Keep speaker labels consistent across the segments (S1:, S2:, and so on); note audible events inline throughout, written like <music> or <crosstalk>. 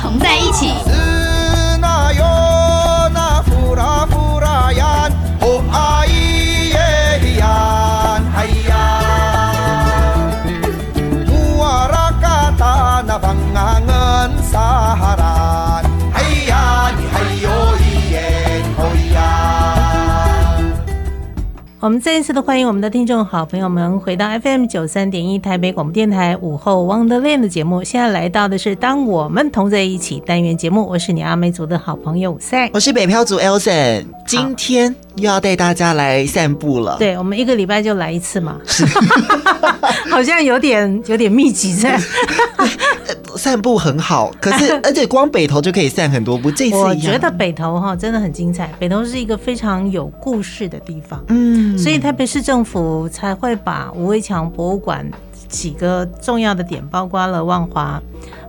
S1: 同在一起。
S2: 我们再一次的欢迎我们的听众好朋友们回到 FM 九三点一台北广播电台午后 Wonderland 的节目。现在来到的是当我们同在一起单元节目，我是你阿美族的好朋友赛，
S3: 我是北漂族 Elson，今天又要带大家来散步了。
S2: 对，我们一个礼拜就来一次嘛，<laughs> 好像有点有点密集在。
S3: 散步很好，可是 <laughs> 而且光北投就可以散很多步。这次
S2: 我觉得北投哈真的很精彩，北投是一个非常有故事的地方，嗯，所以台北市政府才会把吴伟强博物馆几个重要的点，包括了万华，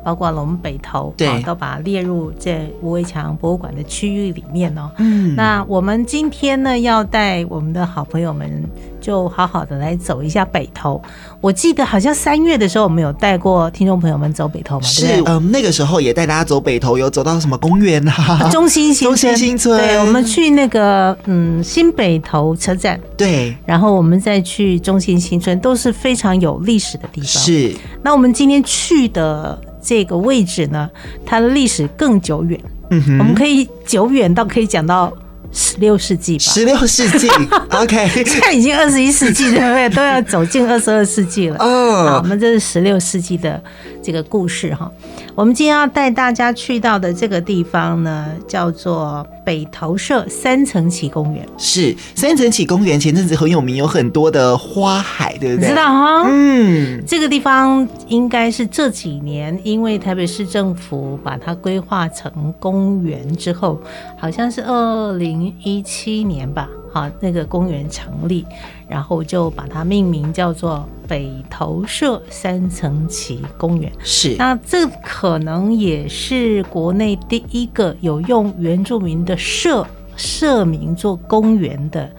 S2: 包括了我们北头，对，都把它列入这吴伟强博物馆的区域里面哦。嗯，那我们今天呢要带我们的好朋友们。就好好的来走一下北头。我记得好像三月的时候，我们有带过听众朋友们走北头嘛？
S3: 是，嗯、呃，那个时候也带大家走北头，有走到什么公园啊？<laughs>
S2: 中心新
S3: 中心新村。
S2: 对，我们去那个嗯新北头车站。
S3: 对，
S2: 然后我们再去中心新村，都是非常有历史的地方。
S3: 是。
S2: 那我们今天去的这个位置呢，它的历史更久远。嗯哼。我们可以久远到可以讲到。十六世纪吧，
S3: 十六世纪，<laughs> OK，
S2: 现在已经二十一世纪，对不对？都要走进二十二世纪了。嗯，好，我们这是十六世纪的这个故事哈。我们今天要带大家去到的这个地方呢，叫做北投社三层起公园。
S3: 是三层起公园前阵子很有名，有很多的花海，对不对？
S2: 知道哈，嗯，这个地方应该是这几年因为台北市政府把它规划成公园之后，好像是二零。一七年吧，好，那个公园成立，然后就把它命名叫做北投社三层旗公园。
S3: 是，
S2: 那这可能也是国内第一个有用原住民的社社名做公园的。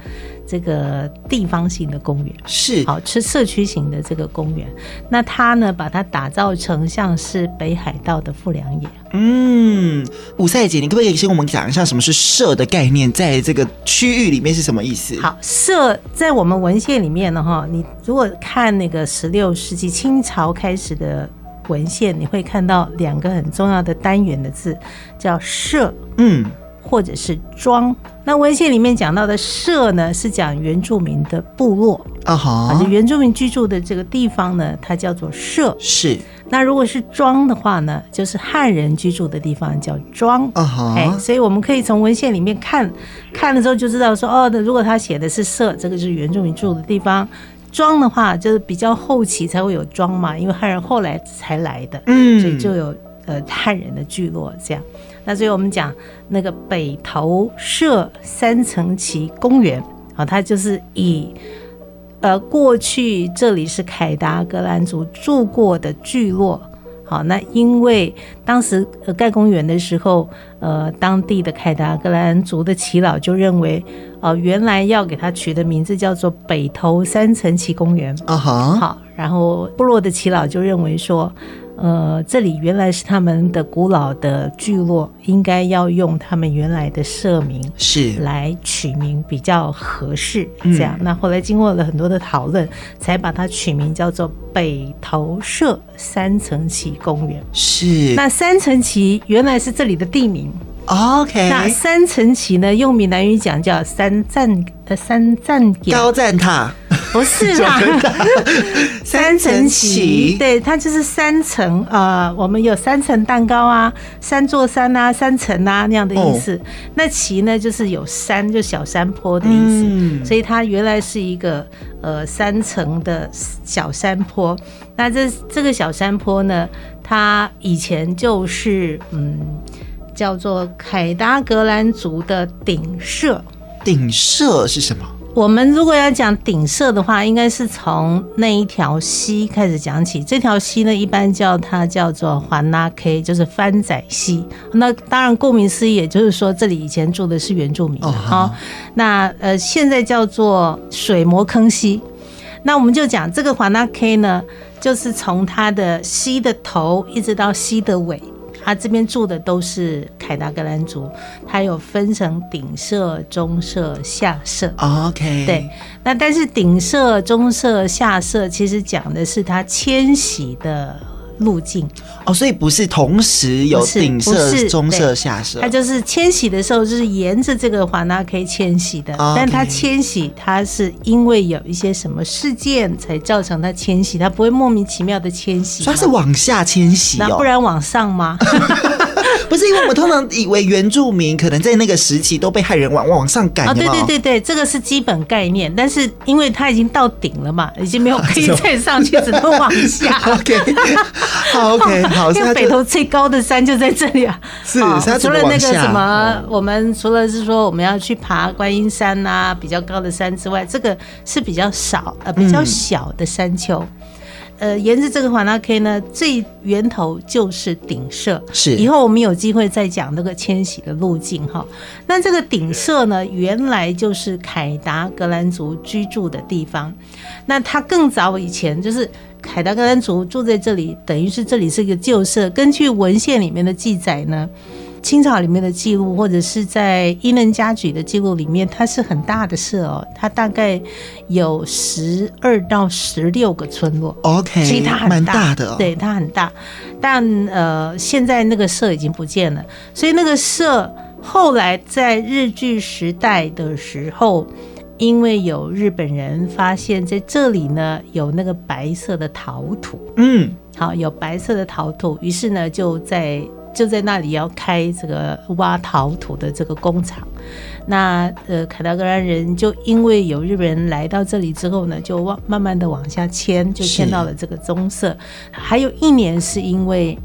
S2: 这个地方性的公园
S3: 是
S2: 好，是社区型的这个公园。那它呢，把它打造成像是北海道的富良野。
S3: 嗯，武赛姐，你可不可以先跟我们讲一下什么是社的概念，在这个区域里面是什么意思？
S2: 好，社在我们文献里面呢，哈，你如果看那个十六世纪清朝开始的文献，你会看到两个很重要的单元的字，叫社，嗯，或者是庄。那文献里面讲到的社呢，是讲原住民的部落啊哈，就原住民居住的这个地方呢，它叫做社。是。那如果是庄的话呢，就是汉人居住的地方叫庄啊哈。哎，所以我们可以从文献里面看，看了之后就知道说，哦，如果他写的是社，这个就是原住民住的地方；庄的话，就是比较后期才会有庄嘛，因为汉人后来才来的，嗯，所以就有呃汉人的聚落这样。那所以我们讲那个北投社三层旗公园啊，它就是以呃过去这里是凯达格兰族住过的聚落，好，那因为当时盖公园的时候，呃，当地的凯达格兰族的耆老就认为，哦，原来要给它取的名字叫做北投三层旗公园啊哈，好，然后部落的耆老就认为说。呃，这里原来是他们的古老的聚落，应该要用他们原来的社名是来取名比较合适。这样，嗯、那后来经过了很多的讨论，才把它取名叫做北投社三层崎公园。是，那三层崎原来是这里的地名。OK，那三层崎呢，用闽南语讲叫三站呃三站
S3: 高站塔。
S2: 不是啦，<laughs> <laughs> 三层棋，对，它就是三层，呃，我们有三层蛋糕啊，三座山啊，三层啊那样的意思。哦、那棋呢，就是有山，就小山坡的意思。嗯、所以它原来是一个呃三层的小山坡。那这这个小山坡呢，它以前就是嗯叫做凯达格兰族的顶社。
S3: 顶社是什么？
S2: 我们如果要讲顶社的话，应该是从那一条溪开始讲起。这条溪呢，一般叫它叫做环拉 K，就是番仔溪。那当然，顾名思义，也就是说这里以前住的是原住民。好、哦，那呃，现在叫做水磨坑溪。那我们就讲这个环拉 K 呢，就是从它的溪的头一直到溪的尾。啊，这边住的都是凯达格兰族，它有分成顶社、中社、下社。
S3: OK，
S2: 对，那但是顶社、中社、下社其实讲的是他迁徙的。路径。
S3: 哦，所以不是同时有顶色、中色、下色，
S2: 它就是迁徙的时候就是沿着这个华纳 K 迁徙的，哦、但它迁徙它是因为有一些什么事件才造成它迁徙，它不会莫名其妙的迁徙，
S3: 它是往下迁徙，
S2: 那不然往上吗？<laughs>
S3: 不是因为我们通常以为原住民可能在那个时期都被害人往往上赶，
S2: 啊，对对对对，这个是基本概念。但是因为它已经到顶了嘛，已经没有可以再上去，只能往下。
S3: OK，<laughs> 好 OK，好，<laughs>
S2: 因为北投最高的山就在这里啊。
S3: 是，
S2: 除了那个什么，我们除了是说我们要去爬观音山呐，比较高的山之外，这个是比较少呃比较小的山丘。呃，沿着这个华纳 K 呢，最源头就是顶社。
S3: 是，
S2: 以后我们有机会再讲那个迁徙的路径哈。那这个顶社呢，原来就是凯达格兰族居住的地方。那它更早以前就是凯达格兰族住在这里，等于是这里是一个旧社。根据文献里面的记载呢。清朝里面的记录，或者是在伊能家举的记录里面，它是很大的社哦，它大概有十二到十六个村落。
S3: OK，
S2: 其实它很大，
S3: 大的哦，
S2: 对，它很大。但呃，现在那个社已经不见了，所以那个社后来在日据时代的时候，因为有日本人发现在这里呢有那个白色的陶土，
S3: 嗯，
S2: 好，有白色的陶土，于是呢就在。就在那里要开这个挖陶土的这个工厂，那呃凯达格兰人就因为有日本人来到这里之后呢，就往慢慢的往下迁，就迁到了这个棕色。还有一年是因为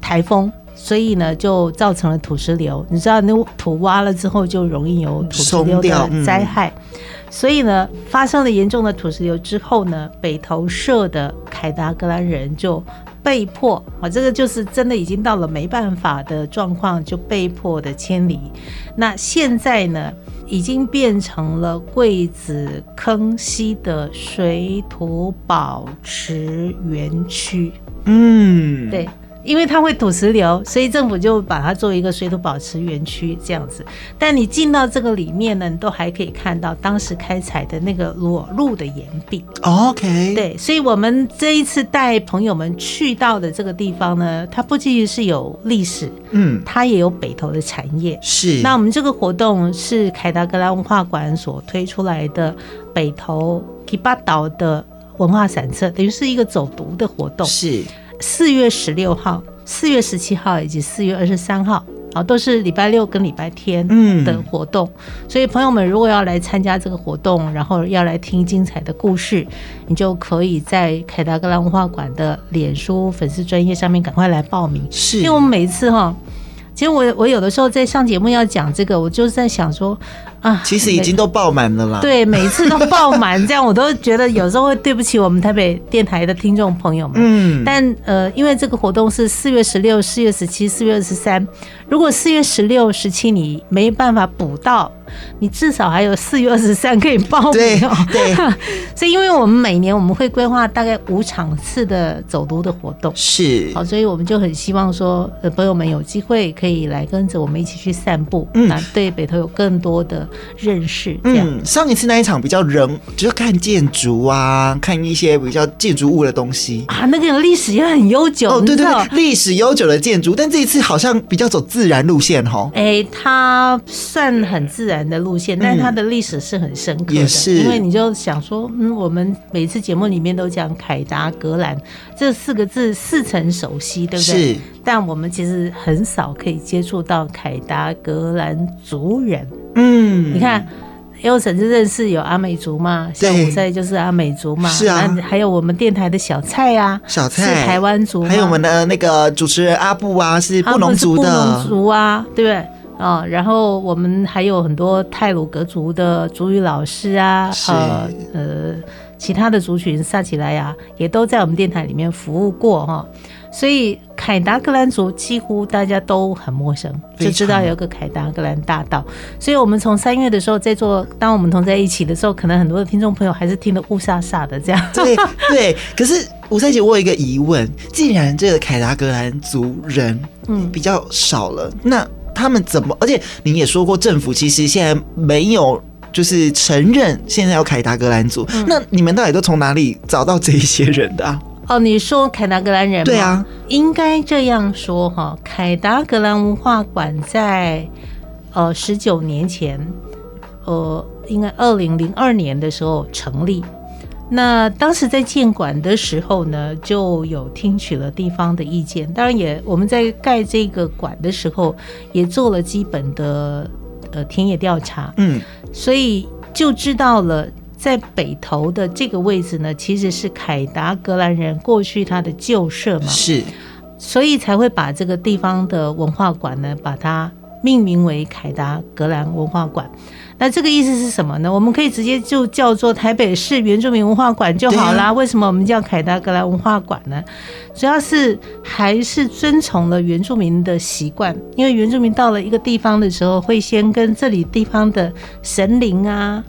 S2: 台风，所以呢就造成了土石流。你知道那土挖了之后就容易有土石流的灾害，嗯、所以呢发生了严重的土石流之后呢，北投社的凯达格兰人就。被迫啊，这个就是真的已经到了没办法的状况，就被迫的迁离。那现在呢，已经变成了桂子坑溪的水土保持园区。嗯，对。因为它会土石流，所以政府就把它作为一个水土保持园区这样子。但你进到这个里面呢，你都还可以看到当时开采的那个裸露的岩壁。
S3: OK，
S2: 对，所以我们这一次带朋友们去到的这个地方呢，它不仅仅是有历史，嗯，它也有北投的产业。
S3: 是。
S2: 那我们这个活动是凯达格兰文化馆所推出来的北投吉巴岛的文化散策，等于是一个走读的活动。
S3: 是。
S2: 四月十六号、四月十七号以及四月二十三号，啊，都是礼拜六跟礼拜天的活动。嗯、所以朋友们如果要来参加这个活动，然后要来听精彩的故事，你就可以在凯达格兰文化馆的脸书粉丝专业上面赶快来报名。
S3: 是，
S2: 因为我们每一次哈，其实我我有的时候在上节目要讲这个，我就是在想说。啊，
S3: 其实已经都爆满了啦。
S2: 对，每次都爆满，这样我都觉得有时候会对不起我们台北电台的听众朋友们。嗯，但呃，因为这个活动是四月十六、四月十七、四月二十三，如果四月十六、十七你没办法补到，你至少还有四月二十三可以报名哦。对，<laughs> 对所以因为我们每年我们会规划大概五场次的走读的活动，
S3: 是
S2: 好，所以我们就很希望说，呃，朋友们有机会可以来跟着我们一起去散步，嗯，那对北投有更多的。认识这样，
S3: 嗯，上一次那一场比较人，就是看建筑啊，看一些比较建筑物的东西
S2: 啊，那个历史也很悠久。
S3: 哦，对对对，历史悠久的建筑，但这一次好像比较走自然路线哈。
S2: 哎、欸，它算很自然的路线，但是它的历史是很深刻的。
S3: 也是，
S2: 因为你就想说，嗯，我们每次节目里面都讲凯达格兰这四个字似曾熟悉，对不对？是。但我们其实很少可以接触到凯达格兰族人。嗯，你看，因为甚至认识有阿美族嘛，像五赛就是阿美族嘛，
S3: 是啊，
S2: 还有我们电台的小蔡啊，
S3: 小蔡
S2: 是台湾族，
S3: 还有我们的那个主持人阿布啊，是布农族的，布农
S2: 族啊，对不对？啊，然后我们还有很多泰鲁格族的族语老师啊，呃呃，其他的族群萨奇莱雅也都在我们电台里面服务过哈。所以凯达格兰族几乎大家都很陌生，就知道有个凯达格兰大道。所以我们从三月的时候在做，当我们同在一起的时候，可能很多的听众朋友还是听得雾煞煞的这样。
S3: 对 <laughs> 对，可是。吴赛姐，我有一个疑问：既然这个凯达格兰族人嗯比较少了，嗯、那他们怎么？而且您也说过，政府其实现在没有就是承认现在有凯达格兰族，嗯、那你们到底都从哪里找到这一些人的啊？
S2: 哦，你说凯达格兰人吗？
S3: 对啊，
S2: 应该这样说哈。凯达格兰文化馆在呃十九年前，呃，应该二零零二年的时候成立。那当时在建馆的时候呢，就有听取了地方的意见。当然也我们在盖这个馆的时候，也做了基本的呃田野调查。嗯，所以就知道了，在北投的这个位置呢，其实是凯达格兰人过去他的旧社嘛。
S3: 是，
S2: 所以才会把这个地方的文化馆呢，把它命名为凯达格兰文化馆。那这个意思是什么呢？我们可以直接就叫做台北市原住民文化馆就好啦。为什么我们叫凯达格兰文化馆呢？主要是还是遵从了原住民的习惯，因为原住民到了一个地方的时候，会先跟这里地方的神灵啊，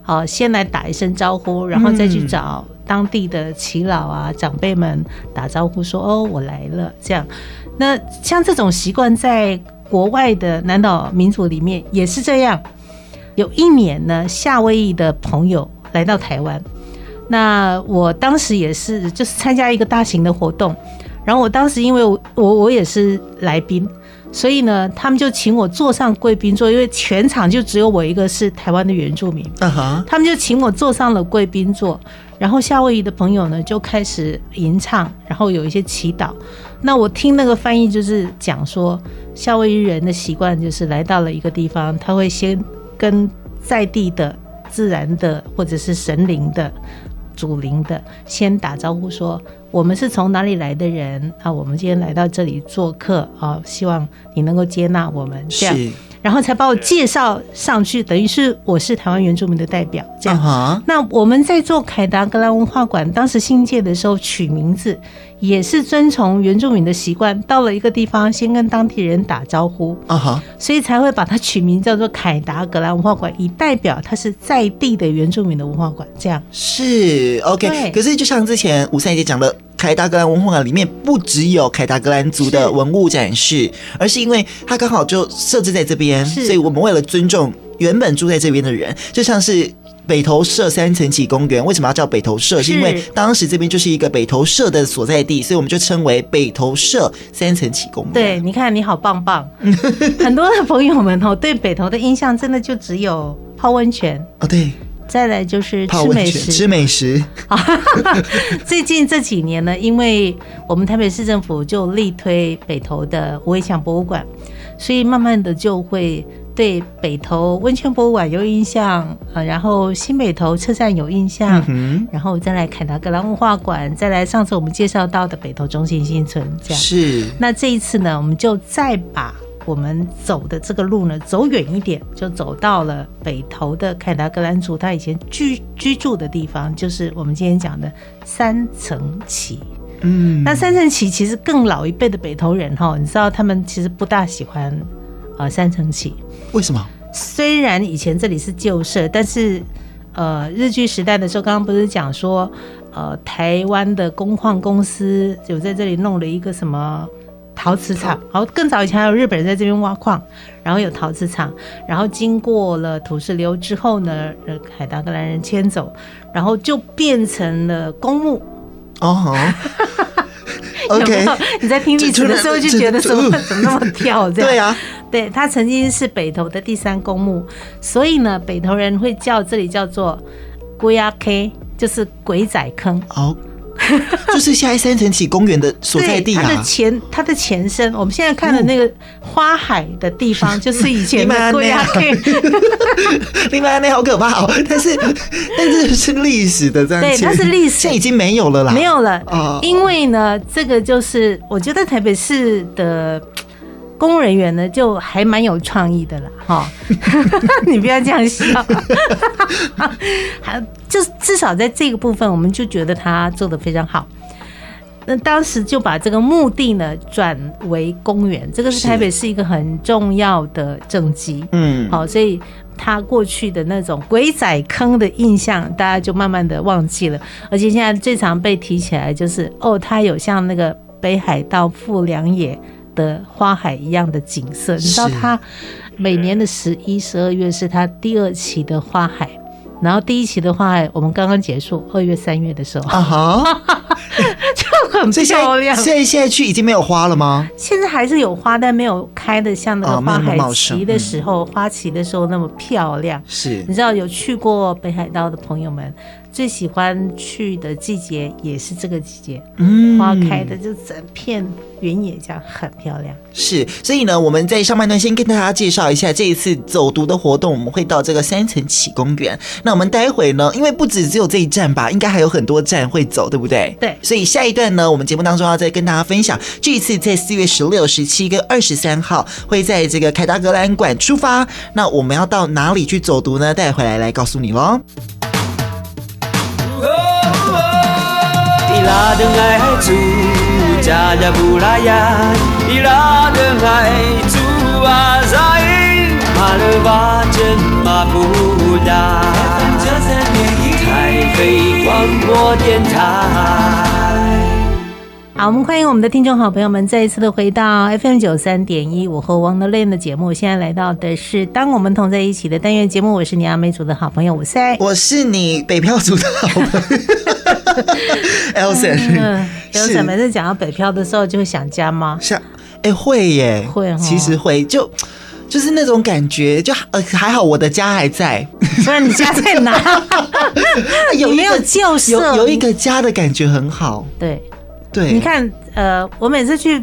S2: 好，先来打一声招呼，然后再去找当地的耆老啊、长辈们打招呼，说：“哦，我来了。”这样。那像这种习惯，在国外的南岛民族里面也是这样。有一年呢，夏威夷的朋友来到台湾，那我当时也是就是参加一个大型的活动，然后我当时因为我我我也是来宾，所以呢，他们就请我坐上贵宾座，因为全场就只有我一个是台湾的原住民，他们就请我坐上了贵宾座，然后夏威夷的朋友呢就开始吟唱，然后有一些祈祷，那我听那个翻译就是讲说，夏威夷人的习惯就是来到了一个地方，他会先。跟在地的自然的或者是神灵的祖灵的先打招呼，说我们是从哪里来的人啊？我们今天来到这里做客啊，希望你能够接纳我们这样。然后才把我介绍上去，等于是我是台湾原住民的代表，这样。Uh huh. 那我们在做凯达格兰文化馆，当时新建的时候取名字，也是遵从原住民的习惯，到了一个地方先跟当地人打招呼，啊哈、uh，huh. 所以才会把它取名叫做凯达格兰文化馆，以代表它是在地的原住民的文化馆。这样
S3: 是 OK，可是就像之前吴三姐讲的。凯达格兰文化馆里面不只有凯达格兰族的文物展示，是而是因为它刚好就设置在这边，所以我们为了尊重原本住在这边的人，就像是北投社三层起公园，为什么要叫北投社？是，因为当时这边就是一个北投社的所在地，所以我们就称为北投社三层起公园。
S2: 对，你看你好棒棒，很多的朋友们哦，对北投的印象真的就只有泡温泉
S3: 哦，对。
S2: 再来就是吃美食，
S3: 吃美食。<laughs>
S2: 最近这几年呢，因为我们台北市政府就力推北投的无围墙博物馆，所以慢慢的就会对北投温泉博物馆有印象啊，然后新北投车站有印象，嗯、哼然后再来凯达格兰文化馆，再来上次我们介绍到的北投中心新村，这样
S3: 是。
S2: 那这一次呢，我们就再把。我们走的这个路呢，走远一点，就走到了北投的凯达格兰族他以前居居住的地方，就是我们今天讲的三层旗。嗯，那三层旗其实更老一辈的北投人哈，你知道他们其实不大喜欢呃三层旗。
S3: 为什么？
S2: 虽然以前这里是旧社，但是呃日据时代的时候，刚刚不是讲说呃台湾的工矿公司有在这里弄了一个什么？陶瓷厂，然后更早以前还有日本人在这边挖矿，然后有陶瓷厂，然后经过了土石流之后呢，呃，海达格兰人迁走，然后就变成了公墓。哦，<laughs> OK，你在听历史的时候就觉得怎么怎么那么跳这样？<laughs> 对啊，对，它曾经是北投的第三公墓，所以呢，北投人会叫这里叫做龟仔坑，就是鬼仔坑。哦。<laughs>
S3: 就是现在三层起公园的所在地啊，
S2: 它的前它的前身，我们现在看的那个花海的地方，<laughs> 就是以前的龟仔坑。
S3: 另外那 <laughs> 好可怕哦，但是但是是历史的这样，
S2: 对，它是历史，
S3: 现在已经没有了啦，
S2: 没有了哦，因为呢，这个就是我觉得台北市的。公务人员呢，就还蛮有创意的啦，哈！你不要这样笑，还就至少在这个部分，我们就觉得他做的非常好。那当时就把这个墓地呢转为公园，这个是台北市一个很重要的政绩，嗯，好，所以他过去的那种鬼仔坑的印象，大家就慢慢的忘记了。而且现在最常被提起来就是，哦，他有像那个北海道富良野的花海一样的景色。你知道他每年的十一、十二月是他第二期的花海。然后第一期的话，我们刚刚结束二月三月的时候，啊哈，<laughs> 就很漂亮。
S3: 所以现在去已经没有花了吗？
S2: 现在还是有花，但没有开的像那个花海期的时候，花期的时候那么漂亮。
S3: 是，
S2: 你知道有去过北海道的朋友们。最喜欢去的季节也是这个季节，嗯，花开的就整片原野这样很漂亮。
S3: 是，所以呢，我们在上半段先跟大家介绍一下这一次走读的活动，我们会到这个三层起公园。那我们待会呢，因为不止只有这一站吧，应该还有很多站会走，对不对？
S2: 对。
S3: 所以下一段呢，我们节目当中要再跟大家分享，这一次在四月十六、十七跟二十三号会在这个凯达格兰馆出发。那我们要到哪里去走读呢？待会来来告诉你喽。Ladang air tuh jaya burayak, iradang.
S2: 好，我们欢迎我们的听众好朋友们再一次的回到 FM 九三点一我和 Wonderland 的节目。现在来到的是当我们同在一起的单元节目，我是你阿美族的好朋友我是，
S3: 我是你北漂族的好朋友 <laughs> Elsa。
S2: 嗯，Elsa 每次讲到北漂的时候就会想家吗？
S3: 想，哎、欸，会耶，
S2: 会、哦，
S3: 其实会，就就是那种感觉，就呃还好我的家还在，
S2: 不然你家在哪？<laughs> 有没有旧社？
S3: 有有一个家的感觉很好，
S2: 对。
S3: 对，
S2: 你看，呃，我每次去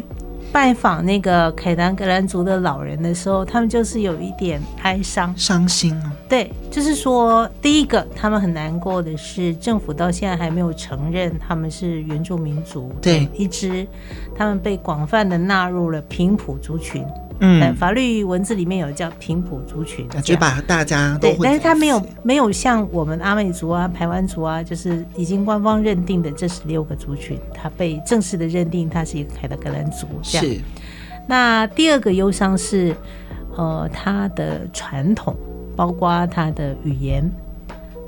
S2: 拜访那个凯南格兰族的老人的时候，他们就是有一点哀伤、
S3: 伤心啊。
S2: 对，就是说，第一个，他们很难过的是，政府到现在还没有承认他们是原住民族，
S3: 对，
S2: 一支，他们被广泛的纳入了平埔族群。嗯，法律文字里面有叫平埔族群，
S3: 就把大家都
S2: 对，但是他没有没有像我们阿美族啊、排湾族啊，就是已经官方认定的这十六个族群，他被正式的认定他是一个凯达格兰族。这样。是。那第二个忧伤是，呃，他的传统，包括他的语言、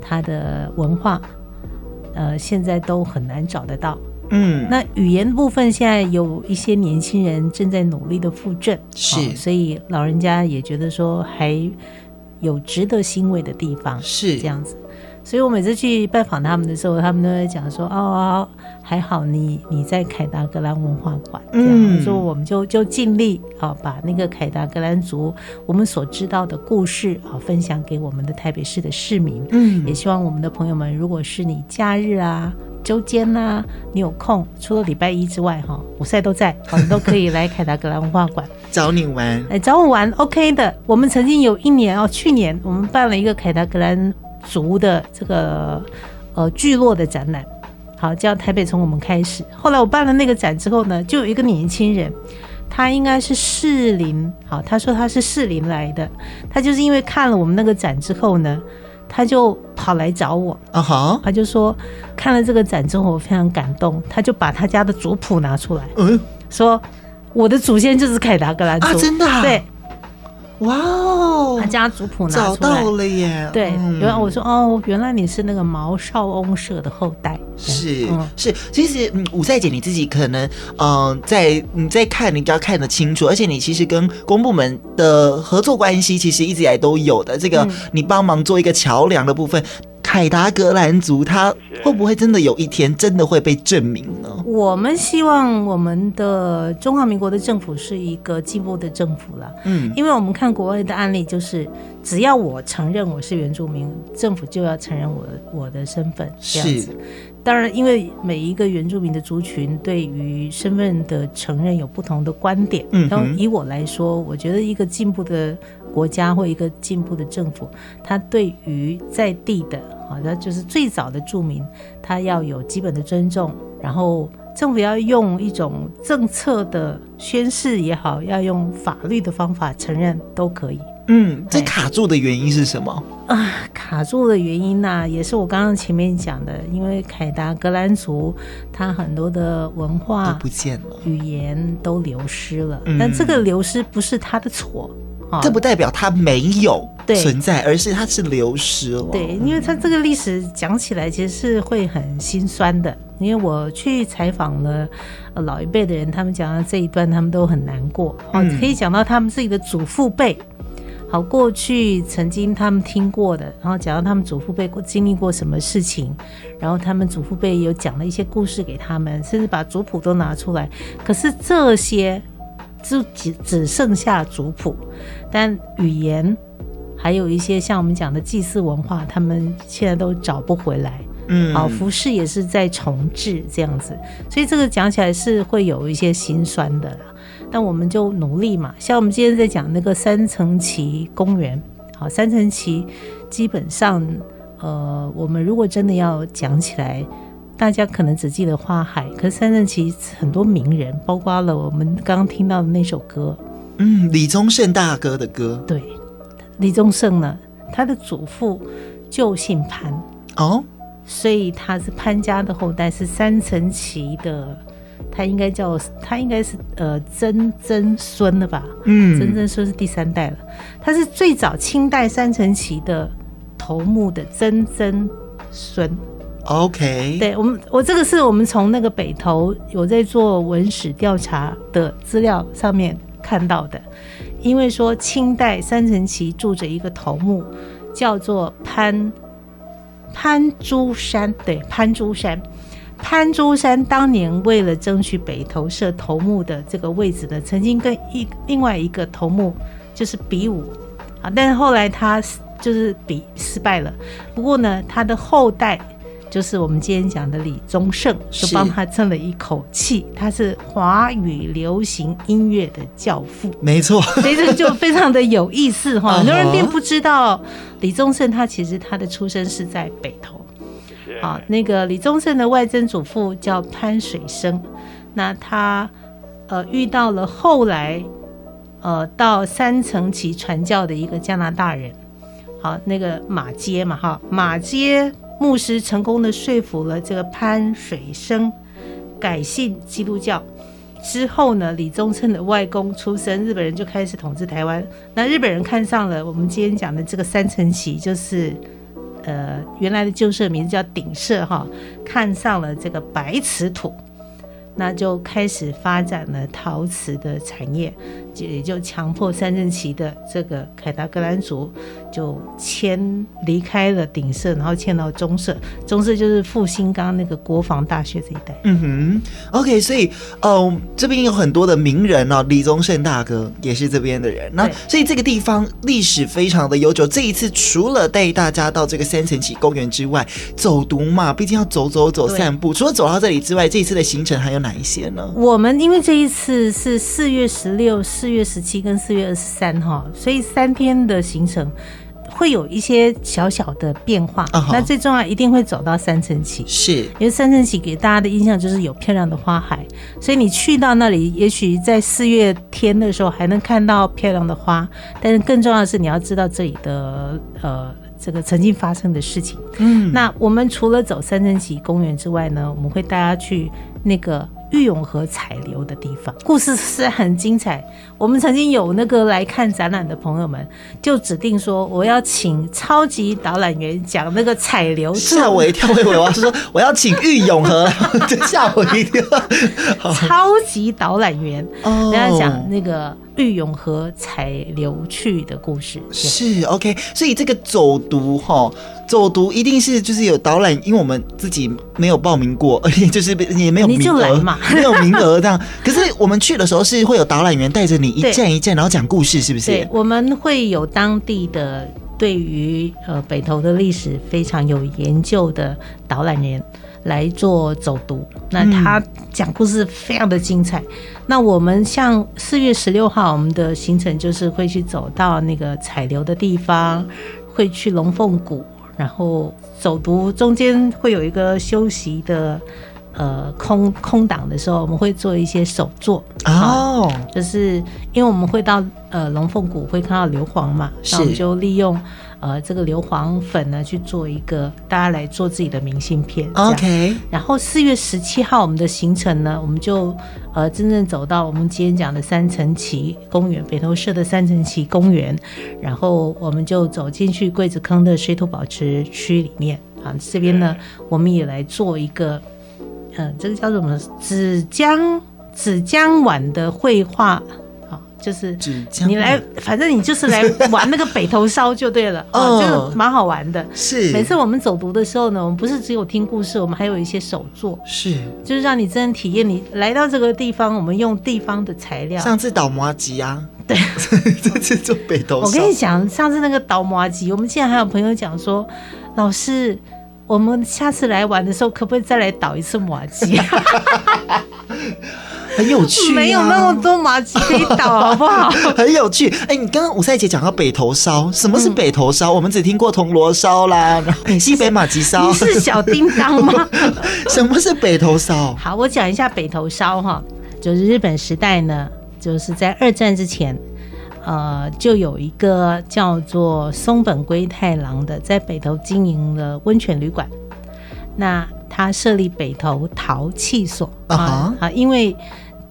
S2: 他的文化，呃，现在都很难找得到。嗯，那语言部分现在有一些年轻人正在努力的复振，
S3: 是、哦，
S2: 所以老人家也觉得说还有值得欣慰的地方，
S3: 是
S2: 这样子。所以我每次去拜访他们的时候，他们都在讲说：“哦，还好你你在凯达格兰文化馆，这样，嗯，说我们就就尽力啊，哦，把那个凯达格兰族我们所知道的故事啊，哦，分享给我们的台北市的市民。嗯，也希望我们的朋友们，如果是你假日啊。”周间呐、啊，你有空，除了礼拜一之外，哈，我现在都在，好，你都可以来凯达格兰文化馆 <laughs>
S3: 找你玩，
S2: 来找我玩，OK 的。我们曾经有一年哦，去年我们办了一个凯达格兰族的这个呃聚落的展览，好，叫台北从我们开始。后来我办了那个展之后呢，就有一个年轻人，他应该是士林，好，他说他是士林来的，他就是因为看了我们那个展之后呢。他就跑来找我。啊哈，他就说看了这个展之后，我非常感动。他就把他家的族谱拿出来，嗯，说我的祖先就是凯达格兰族，
S3: 啊，真的，啊，
S2: 对。
S3: 哇哦！
S2: 他家族谱拿
S3: 找到了耶！
S2: 对，原来我说哦，原来你是那个毛少翁社的后代。
S3: 是是，其实嗯，舞赛姐你自己可能嗯，在你在看，你比较看得清楚，而且你其实跟公部门的合作关系其实一直以来都有的。这个你帮忙做一个桥梁的部分。凯达格兰族，他会不会真的有一天真的会被证明呢？
S2: 我们希望我们的中华民国的政府是一个进步的政府了。嗯，因为我们看国外的案例，就是只要我承认我是原住民，政府就要承认我我的身份。这样子。当然，因为每一个原住民的族群对于身份的承认有不同的观点。嗯，然后以我来说，我觉得一个进步的国家或一个进步的政府，他对于在地的。好的，就是最早的住民，他要有基本的尊重，然后政府要用一种政策的宣示也好，要用法律的方法承认都可以。
S3: 嗯，这卡住的原因是什么
S2: 啊？卡住的原因呢、啊，也是我刚刚前面讲的，因为凯达格兰族他很多的文化
S3: 都不见了，
S2: 语言都流失了。嗯、但这个流失不是他的错。
S3: 这不代表它没有存在，而是它是流失了。
S2: 对，因为它这个历史讲起来其实是会很心酸的。因为我去采访了老一辈的人，他们讲到这一段，他们都很难过。嗯，可以讲到他们自己的祖父辈。好，过去曾经他们听过的，然后讲到他们祖父辈经历过什么事情，然后他们祖父辈有讲了一些故事给他们，甚至把族谱都拿出来。可是这些就只只剩下族谱，但语言还有一些像我们讲的祭祀文化，他们现在都找不回来。嗯，好，服饰也是在重置这样子，所以这个讲起来是会有一些心酸的啦。那我们就努力嘛，像我们今天在讲那个三层旗公园，好，三层旗基本上，呃，我们如果真的要讲起来，大家可能只记得花海，可是三层崎很多名人，包括了我们刚刚听到的那首歌，
S3: 嗯，李宗盛大哥的歌，
S2: 对，李宗盛呢，他的祖父就姓潘，哦，所以他是潘家的后代，是三层崎的。他应该叫，他应该是呃曾曾孙的吧？嗯，曾曾孙是第三代了。他是最早清代三层旗的头目的曾曾孙。
S3: OK，
S2: 对我们，我这个是我们从那个北投有在做文史调查的资料上面看到的。因为说清代三层旗住着一个头目，叫做潘潘珠山，对，潘珠山。潘珠山当年为了争取北投社头目的这个位置呢，曾经跟一另外一个头目就是比武啊，但是后来他就是比失败了。不过呢，他的后代就是我们今天讲的李宗盛，就帮他争了一口气。他是华语流行音乐的教父，
S3: 没错。
S2: 所以这就非常的有意思哈。<laughs> 很多人并不知道李宗盛，他其实他的出生是在北投。好，那个李宗盛的外曾祖父叫潘水生，那他呃遇到了后来呃到三层旗传教的一个加拿大人，好，那个马街嘛，哈，马偕牧师成功的说服了这个潘水生改信基督教之后呢，李宗盛的外公出生，日本人就开始统治台湾，那日本人看上了我们今天讲的这个三层旗，就是。呃，原来的旧社名字叫鼎社哈，看上了这个白瓷土，那就开始发展了陶瓷的产业，就也就强迫三层旗的这个凯达格兰族就迁离开了鼎社，然后迁到中社，中社就是复兴刚刚那个国防大学这一带。
S3: 嗯哼，OK，所以呃这边有很多的名人哦，李宗盛大哥也是这边的人，那所以这个地方历史非常的悠久。这一次除了带大家到这个三层崎公园之外，走读嘛，毕竟要走走走散步，除了走到这里之外，这一次的行程还有哪一些呢？
S2: 我们因为这一次是四月十六、四月十七跟四月二十三哈，所以三天的行程会有一些小小的变化。Uh -huh. 那最重要一定会走到三层崎，
S3: 是
S2: 因为三层崎给大家的印象就是有漂亮的花海，所以你去到那里，也许在四月天的时候还能看到漂亮的花，但是更重要的是你要知道这里的呃这个曾经发生的事情。嗯，那我们除了走三层崎公园之外呢，我们会带大家去那个。郁永河采流的地方，故事是很精彩。我们曾经有那个来看展览的朋友们，就指定说我要请超级导览员讲那个采流，
S3: 吓我一跳。我以为我要说我要请玉永河，就 <laughs> 吓我一跳。<laughs>
S2: 超级导览员，人家讲那个郁永河才流去的故事，
S3: 是 OK。所以这个走读哈。走读一定是就是有导览，因为我们自己没有报名过，而且就是也没有名额嘛，<laughs> 没有名额这样。可是我们去的时候是会有导览员带着你一站一站，然后讲故事，是不是？
S2: 对，我们会有当地的对于呃北投的历史非常有研究的导览员来做走读，那他讲故事非常的精彩。嗯、那我们像四月十六号，我们的行程就是会去走到那个采流的地方，会去龙凤谷。然后走读中间会有一个休息的呃空空档的时候，我们会做一些手作哦、oh. 嗯，就是因为我们会到呃龙凤谷会看到硫磺嘛，那我们就利用呃这个硫磺粉呢去做一个大家来做自己的明信片。
S3: OK。
S2: 然后四月十七号我们的行程呢，我们就呃真正走到我们今天讲的三层旗公园，北投社的三层旗公园，然后我们就走进去桂子坑的水土保持区里面啊，这边呢我们也来做一个，嗯、呃，这个叫做什么纸浆。纸浆碗的绘画，好，就是你来，反正你就是来玩那个北头烧就对了，<laughs> 哦，这个蛮好玩的。
S3: 是，
S2: 每次我们走读的时候呢，我们不是只有听故事，我们还有一些手作，
S3: 是，
S2: 就是让你真正体验。你来到这个地方，我们用地方的材料。
S3: 上次倒麻吉啊，
S2: 对，<laughs>
S3: 这次做北头。
S2: 我跟你讲，上次那个倒麻吉，我们竟然还有朋友讲说，老师，我们下次来玩的时候，可不可以再来倒一次麻糬？<laughs>
S3: 很有趣、啊，
S2: 没有那么多马吉可以倒，<laughs> 好不好？
S3: 很有趣。哎、欸，你刚刚五赛姐讲到北头烧，什么是北头烧？嗯、我们只听过铜锣烧啦，西北马吉烧。
S2: 你是小叮当吗？<laughs>
S3: 什么是北头烧？
S2: 好，我讲一下北头烧哈，就是日本时代呢，就是在二战之前，呃，就有一个叫做松本龟太郎的，在北投经营了温泉旅馆。那他设立北投陶器所啊啊，因为。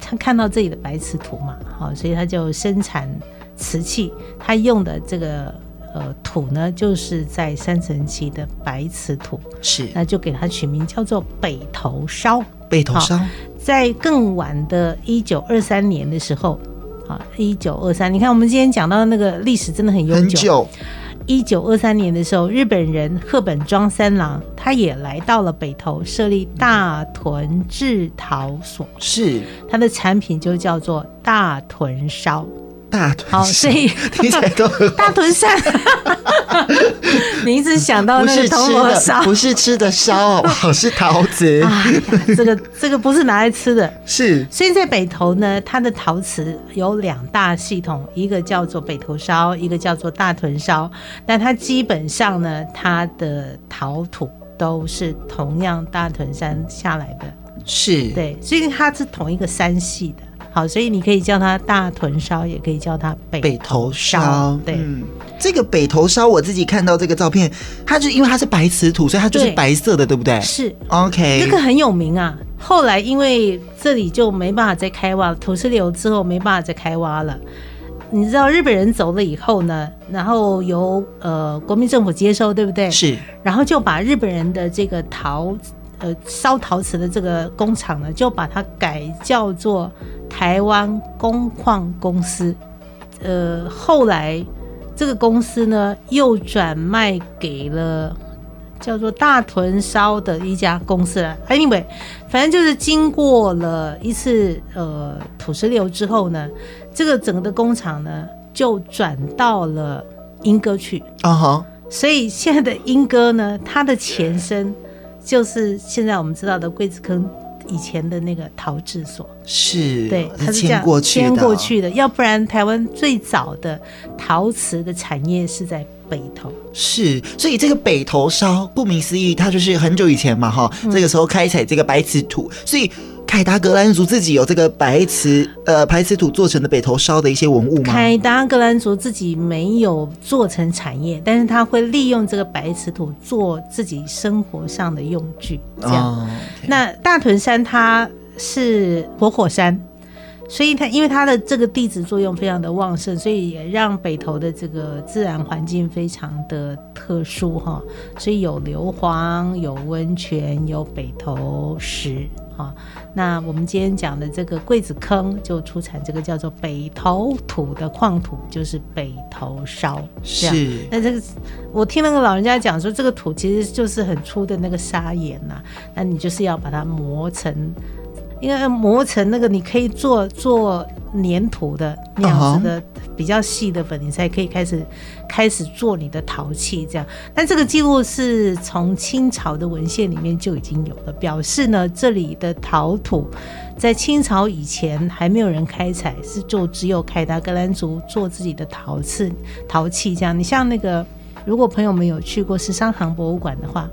S2: 他看到这里的白瓷土嘛，好，所以他就生产瓷器。他用的这个呃土呢，就是在三层期的白瓷土，
S3: 是，
S2: 那就给他取名叫做北头烧。
S3: 北头烧，
S2: 在更晚的一九二三年的时候，啊，一九二三，你看我们今天讲到的那个历史真的很悠久。一九二三年的时候，日本人赫本庄三郎他也来到了北投，设立大屯制陶所，
S3: 是
S2: 他的产品就叫做大屯烧。
S3: 大屯
S2: 好，所以 <laughs>
S3: 听起来都很
S2: 大屯山。<laughs> 你一直想到那是铜锣烧，
S3: 不是吃的烧，好不好？是陶瓷。
S2: 这个这个不是拿来吃的。
S3: 是。
S2: 所以在北投呢，它的陶瓷有两大系统，一个叫做北投烧，一个叫做大屯烧。但它基本上呢，它的陶土都是同样大屯山下来的。
S3: 是。
S2: 对，所以它是同一个山系的。好，所以你可以叫它大屯烧，也可以叫它北头烧。对，嗯，
S3: 这个北头烧，我自己看到这个照片，它就因为它是白瓷土，所以它就是白色的，对，对不对？
S2: 是
S3: ，OK。
S2: 这个很有名啊。后来因为这里就没办法再开挖了，土石流之后没办法再开挖了。你知道日本人走了以后呢，然后由呃国民政府接收，对不对？
S3: 是。然后就把日本人的这个陶呃烧陶瓷的这个工厂呢，就把它改叫做。台湾工矿公司，呃，后来这个公司呢又转卖给了叫做大屯烧的一家公司了。Anyway，反正就是经过了一次呃土石流之后呢，这个整个的工厂呢就转到了莺歌去啊哈。Uh-huh. 所以现在的莺歌呢，它的前身就是现在我们知道的桂子坑。以前的那个陶制所是，对，它是这样迁过去的，要不然台湾最早的陶瓷的产业是在北投。是，所以这个北头烧，顾名思义，它就是很久以前嘛，哈，这个时候开采这个白瓷土，所以。凯达格兰族自己有这个白瓷呃白瓷土做成的北头烧的一些文物吗？凯达格兰族自己没有做成产业，但是他会利用这个白瓷土做自己生活上的用具。这样，那大屯山它是活火山，所以它因为它的这个地质作用非常的旺盛，所以也让北投的这个自然环境非常的特殊哈。所以有硫磺，有温泉，有北投石。好，那我们今天讲的这个桂子坑就出产这个叫做北头土的矿土，就是北头烧。是，那这个我听那个老人家讲说，这个土其实就是很粗的那个砂岩呐，那你就是要把它磨成，因为磨成那个你可以做做粘土的那样子的。Uh-huh. 比较细的粉，你才可以开始开始做你的陶器这样。但这个记录是从清朝的文献里面就已经有了，表示呢，这里的陶土在清朝以前还没有人开采，是就只有凯达格兰族做自己的陶瓷陶器这样。你像那个，如果朋友们有去过十三行博物馆的话，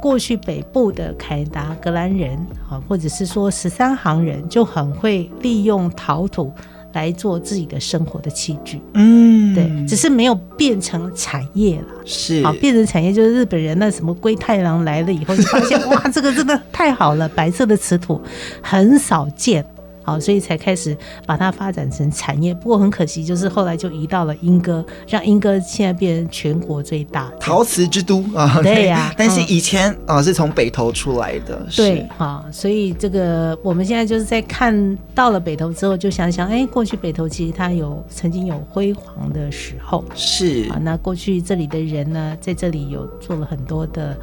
S3: 过去北部的凯达格兰人啊，或者是说十三行人，就很会利用陶土。
S2: 来做自己的生活的器具。
S3: 嗯，
S2: 对，只是没有变成产业了。
S3: 是，
S2: 好，变成产业就是日本人那什么龟太郎来了以后，就发现哇，这个真的太好了，白色的瓷土很少见。好，所以才开始把它发展成产业。不过很可惜，就是后来就移到了莺歌，让莺歌现在变成全国最大
S3: 陶瓷之都啊。
S2: 对呀、啊，
S3: 但是以前啊是从北投出来的。
S2: 对，啊，所以这个我们现在就是在看到了北投之后，就想想，哎，过去北投其实它有曾经有辉煌的时候。
S3: 是
S2: 啊，那过去这里的人呢，在这里有做了很多的。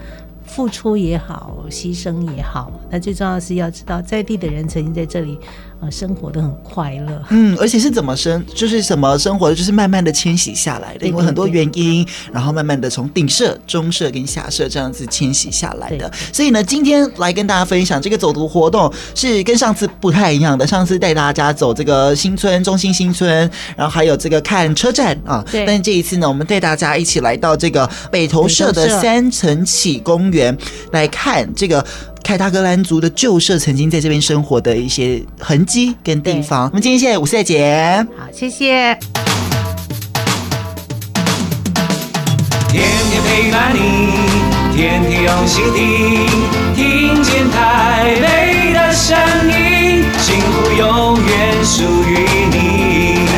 S2: 付出也好，牺牲也好，那最重要的是要知道在地的人曾经在这里，呃，生活的很快乐。
S3: 嗯，而且是怎么生，就是什么生活的，就是慢慢的迁徙下来的，因为很多原因，然后慢慢的从顶社、中社跟下社这样子迁徙下来的。所以呢，今天来跟大家分享这个走读活动是跟上次不太一样的。上次带大家走这个新村、中心新村，然后还有这个看车站啊。对。但这一次呢，我们带大家一起来到这个北投社的三层起公园来看这个。凯达格兰族的旧社曾经在这边生活的一些痕迹跟地方。我们今天谢谢伍赛姐，
S2: 好，谢谢。
S1: 天天陪伴你，天天用心听，听见台北的声音，幸福永远属于你。